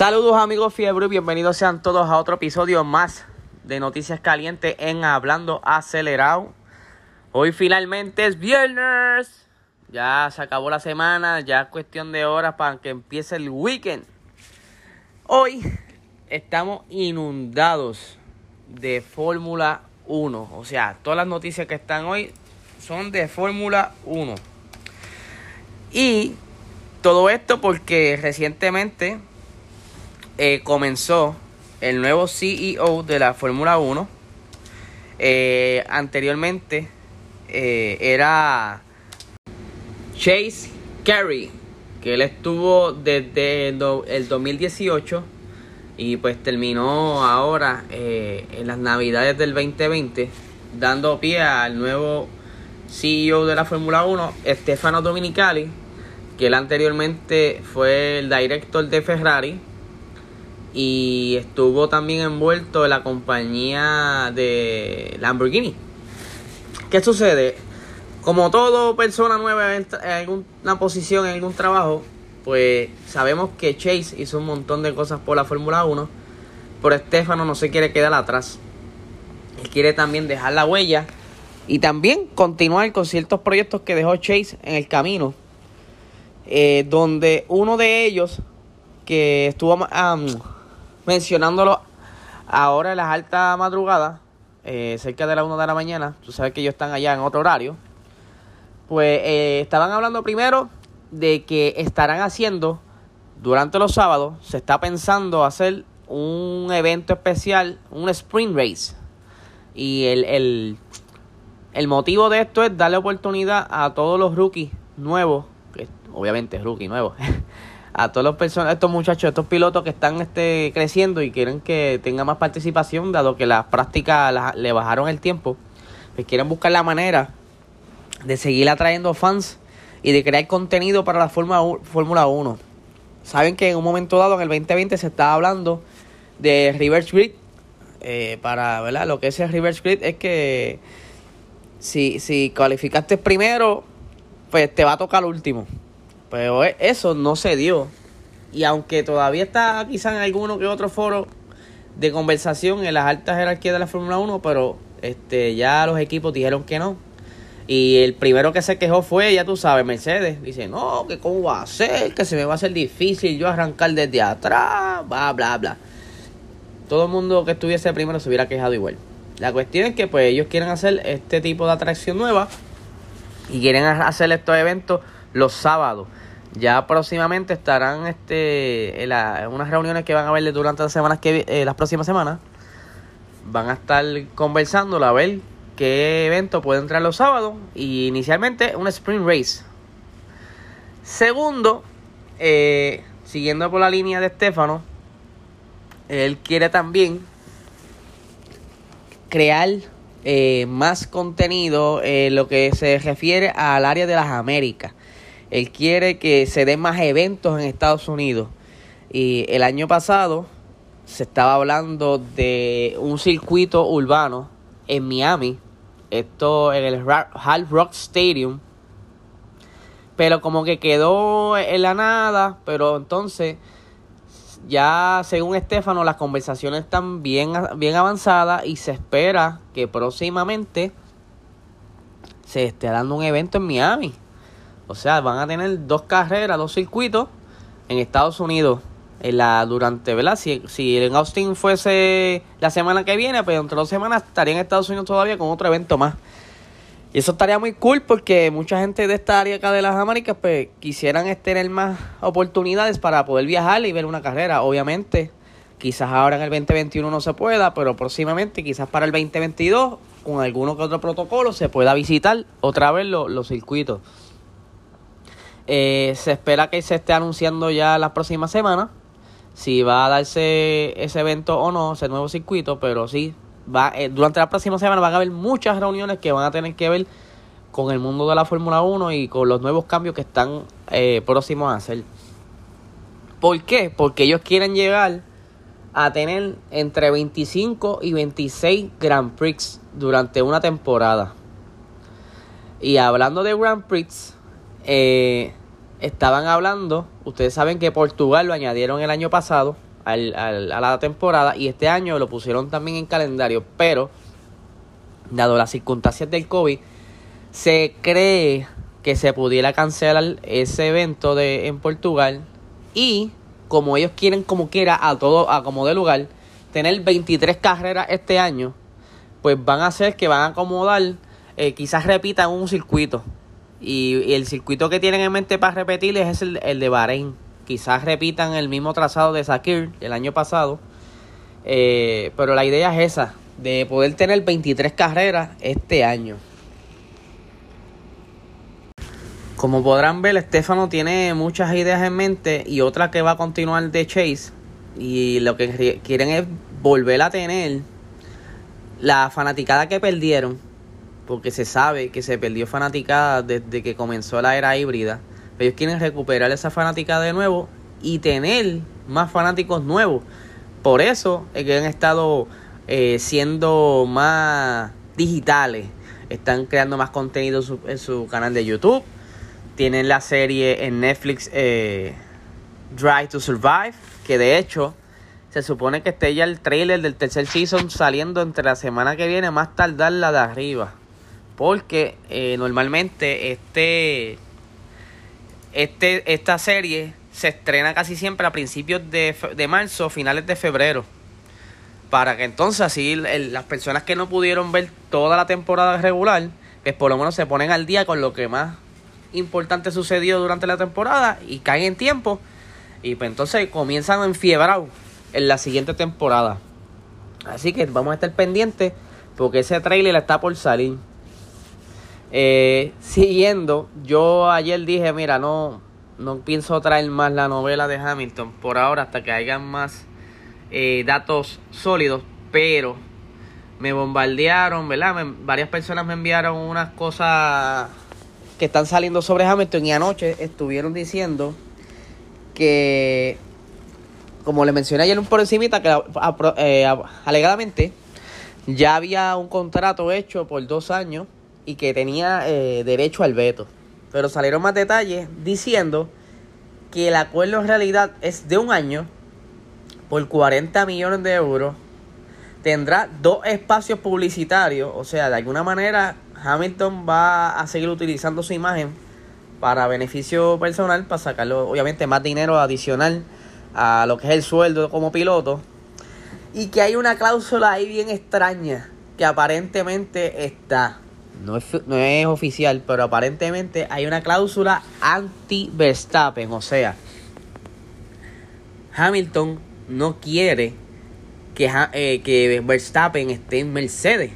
Saludos amigos Fiebre y bienvenidos sean todos a otro episodio más de Noticias Calientes en Hablando Acelerado. Hoy finalmente es viernes. Ya se acabó la semana, ya es cuestión de horas para que empiece el weekend. Hoy estamos inundados de Fórmula 1. O sea, todas las noticias que están hoy son de Fórmula 1. Y todo esto porque recientemente eh, comenzó el nuevo CEO de la Fórmula 1. Eh, anteriormente eh, era Chase Carey, que él estuvo desde el 2018 y pues terminó ahora en las navidades del 2020 dando pie al nuevo CEO de la Fórmula 1, Stefano Dominicali, que él anteriormente fue el director de Ferrari y estuvo también envuelto en la compañía de Lamborghini. ¿Qué sucede? Como todo persona nueva en alguna posición, en algún trabajo, pues sabemos que Chase hizo un montón de cosas por la Fórmula 1, pero Estefano no se quiere quedar atrás. Él quiere también dejar la huella y también continuar con ciertos proyectos que dejó Chase en el camino, eh, donde uno de ellos que estuvo mencionándolo ahora en las altas madrugadas, eh, cerca de la 1 de la mañana, tú sabes que ellos están allá en otro horario, pues eh, estaban hablando primero de que estarán haciendo durante los sábados, se está pensando hacer un evento especial, un sprint race. Y el, el, el motivo de esto es darle oportunidad a todos los rookies nuevos, que obviamente rookie nuevos, a todos los personas, estos muchachos, estos pilotos que están este, creciendo y quieren que tenga más participación, dado que las prácticas le bajaron el tiempo, pues quieren buscar la manera de seguir atrayendo fans y de crear contenido para la Fórmula 1. Saben que en un momento dado, en el 2020, se estaba hablando de reverse grid. Eh, para, ¿verdad? Lo que es el reverse grid es que si, si calificaste primero, pues te va a tocar último. Pero e, eso no se dio. Y aunque todavía está quizá en alguno que otro foro de conversación en las altas jerarquías de la Fórmula 1, pero este ya los equipos dijeron que no. Y el primero que se quejó fue, ya tú sabes, Mercedes. Dice, no, que cómo va a ser, que se me va a hacer difícil yo arrancar desde atrás, bla, bla, bla. Todo el mundo que estuviese primero se hubiera quejado igual. La cuestión es que pues ellos quieren hacer este tipo de atracción nueva y quieren hacer estos eventos los sábados. Ya próximamente estarán este, en, unas reuniones que van a haber durante las semanas que eh, las próximas semanas. Van a estar conversando a ver qué evento puede entrar los sábados. Y inicialmente un sprint race. Segundo, eh, siguiendo por la línea de Estefano, él quiere también crear eh, más contenido en lo que se refiere al área de las Américas. Él quiere que se den más eventos en Estados Unidos. Y el año pasado se estaba hablando de un circuito urbano en Miami. Esto en el Hard Rock Stadium. Pero como que quedó en la nada. Pero entonces, ya según Estefano, las conversaciones están bien, bien avanzadas. Y se espera que próximamente se esté dando un evento en Miami. O sea, van a tener dos carreras, dos circuitos en Estados Unidos. En la, durante, ¿verdad? Si, si en Austin fuese la semana que viene, pues entre dos semanas estaría en Estados Unidos todavía con otro evento más. Y eso estaría muy cool porque mucha gente de esta área acá de las Américas pues quisieran tener más oportunidades para poder viajar y ver una carrera. Obviamente, quizás ahora en el 2021 no se pueda, pero próximamente, quizás para el 2022, con alguno que otro protocolo, se pueda visitar otra vez los circuitos. Eh, se espera que se esté anunciando ya la próxima semana si va a darse ese evento o no, ese nuevo circuito, pero sí, va, eh, durante la próxima semana van a haber muchas reuniones que van a tener que ver con el mundo de la Fórmula 1 y con los nuevos cambios que están eh, próximos a hacer. ¿Por qué? Porque ellos quieren llegar a tener entre 25 y 26 Grand Prix durante una temporada. Y hablando de Grand Prix, eh, estaban hablando, ustedes saben que Portugal lo añadieron el año pasado, al, al, a la temporada y este año lo pusieron también en calendario, pero dado las circunstancias del COVID, se cree que se pudiera cancelar ese evento de, en Portugal y como ellos quieren como quiera a todo a como de lugar tener 23 carreras este año pues van a hacer que van a acomodar eh, quizás repitan un circuito y, el circuito que tienen en mente para repetir es el, el de Bahrein quizás repitan el mismo trazado de Sakir el año pasado eh, pero la idea es esa de poder tener 23 carreras este año Como podrán ver, Estefano tiene muchas ideas en mente y otra que va a continuar de Chase. Y lo que quieren es volver a tener la fanaticada que perdieron. Porque se sabe que se perdió fanaticada desde que comenzó la era híbrida. Ellos quieren recuperar esa fanaticada de nuevo y tener más fanáticos nuevos. Por eso es que han estado eh, siendo más digitales. Están creando más contenido en su canal de YouTube tienen la serie en Netflix eh, Drive to Survive, que de hecho se supone que esté ya el trailer del tercer season saliendo entre la semana que viene, más tardar la de arriba. Porque eh, normalmente este, este, esta serie se estrena casi siempre a principios de, de marzo, finales de febrero. Para que entonces así las personas que no pudieron ver toda la temporada regular, pues por lo menos se ponen al día con lo que más importante sucedió durante la temporada y caen en tiempo. Y pues entonces comienzan enfiebrados en la siguiente temporada. Así que vamos a estar pendientes porque ese trailer está por salir. Eh, siguiendo, yo ayer dije, mira, no, no pienso traer más la novela de Hamilton por ahora hasta que haya más eh, datos sólidos, pero me bombardearon, ¿verdad? varias personas me enviaron unas cosas que están saliendo sobre Hamilton y anoche estuvieron diciendo que, como le mencioné ayer por encimita, que eh, alegadamente ya había un contrato hecho por dos años y que tenía eh, derecho al veto. Pero salieron más detalles diciendo que el acuerdo en realidad es de un año por 40 millones de euros. Tendrá dos espacios publicitarios, o sea, de alguna manera Hamilton va a seguir utilizando su imagen para beneficio personal, para sacarlo, obviamente, más dinero adicional a lo que es el sueldo como piloto. Y que hay una cláusula ahí bien extraña que aparentemente está. No es, no es oficial, pero aparentemente hay una cláusula anti-Verstappen. O sea, Hamilton no quiere que, eh, que Verstappen esté en Mercedes.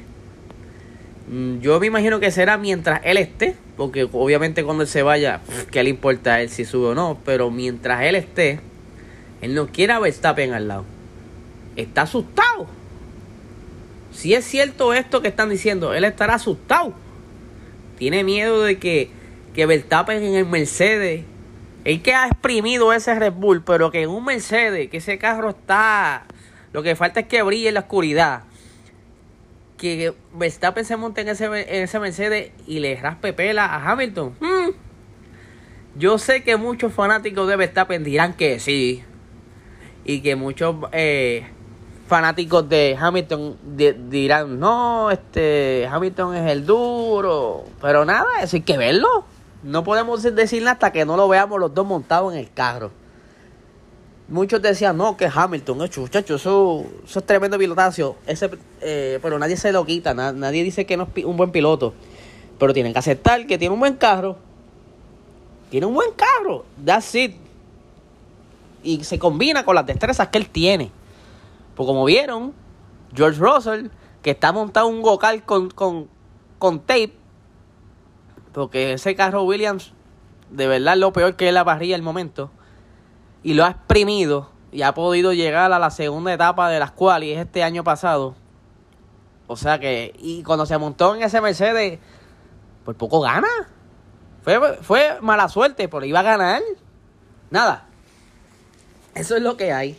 Mm, yo me imagino que será mientras él esté, porque obviamente cuando él se vaya, ¿qué le importa a él si sube o no? Pero mientras él esté, él no quiere a Verstappen al lado. Está asustado. Si es cierto esto que están diciendo, él estará asustado. Tiene miedo de que, que Verstappen en el Mercedes, él que ha exprimido ese Red Bull, pero que en un Mercedes, que ese carro está, lo que falta es que brille en la oscuridad que Verstappen se monte en ese, en ese Mercedes y le raspe pela a Hamilton. Hmm. Yo sé que muchos fanáticos de Verstappen dirán que sí. Y que muchos eh, fanáticos de Hamilton dirán, no, este Hamilton es el duro. Pero nada, eso hay que verlo. No podemos decirle hasta que no lo veamos los dos montados en el carro. Muchos decían, no, que Hamilton, hecho, muchacho, eso, eso es tremendo pilotazo. Ese, eh, pero nadie se lo quita, nadie dice que no es un buen piloto. Pero tienen que aceptar que tiene un buen carro. Tiene un buen carro, that's it. Y se combina con las destrezas que él tiene. Pues como vieron, George Russell, que está montado un vocal con, con, con tape, porque ese carro Williams, de verdad, lo peor que es la parrilla el momento y lo ha exprimido y ha podido llegar a la segunda etapa de las cuales este año pasado. O sea que, y cuando se montó en ese Mercedes, por poco gana. Fue, fue mala suerte, pero iba a ganar. Nada. Eso es lo que hay.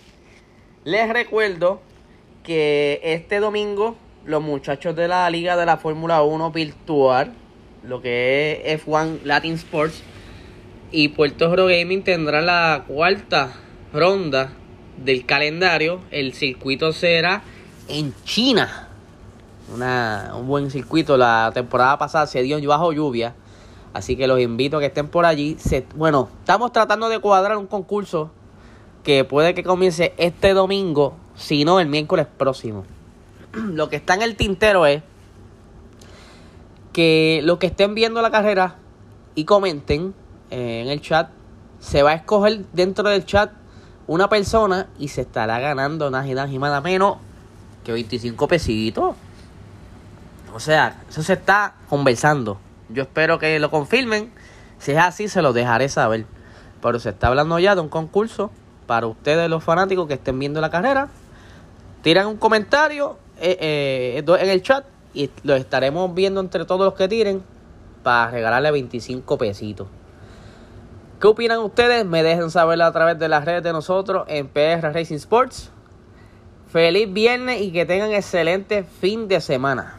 Les recuerdo que este domingo los muchachos de la Liga de la Fórmula 1 virtual, lo que es F1 Latin Sports, y Puerto Rico Gaming tendrá la cuarta ronda del calendario, el circuito será en China. Una, un buen circuito. La temporada pasada se dio bajo lluvia. Así que los invito a que estén por allí. bueno, estamos tratando de cuadrar un concurso que puede que comience este domingo, si no el miércoles próximo. Lo que está en el tintero es que los que estén viendo la carrera y comenten eh, en el chat, se va a escoger dentro del chat una persona y se estará ganando nada y nada menos que 25 pesitos. O sea, eso se está conversando. Yo espero que lo confirmen. Si es así, se lo dejaré saber. Pero se está hablando ya de un concurso para ustedes, los fanáticos que estén viendo la carrera. Tiran un comentario eh, eh, en el chat y lo estaremos viendo entre todos los que tiren para regalarle 25 pesitos. ¿Qué opinan ustedes? Me dejen saber a través de las redes de nosotros en PR Racing Sports. Feliz viernes y que tengan excelente fin de semana.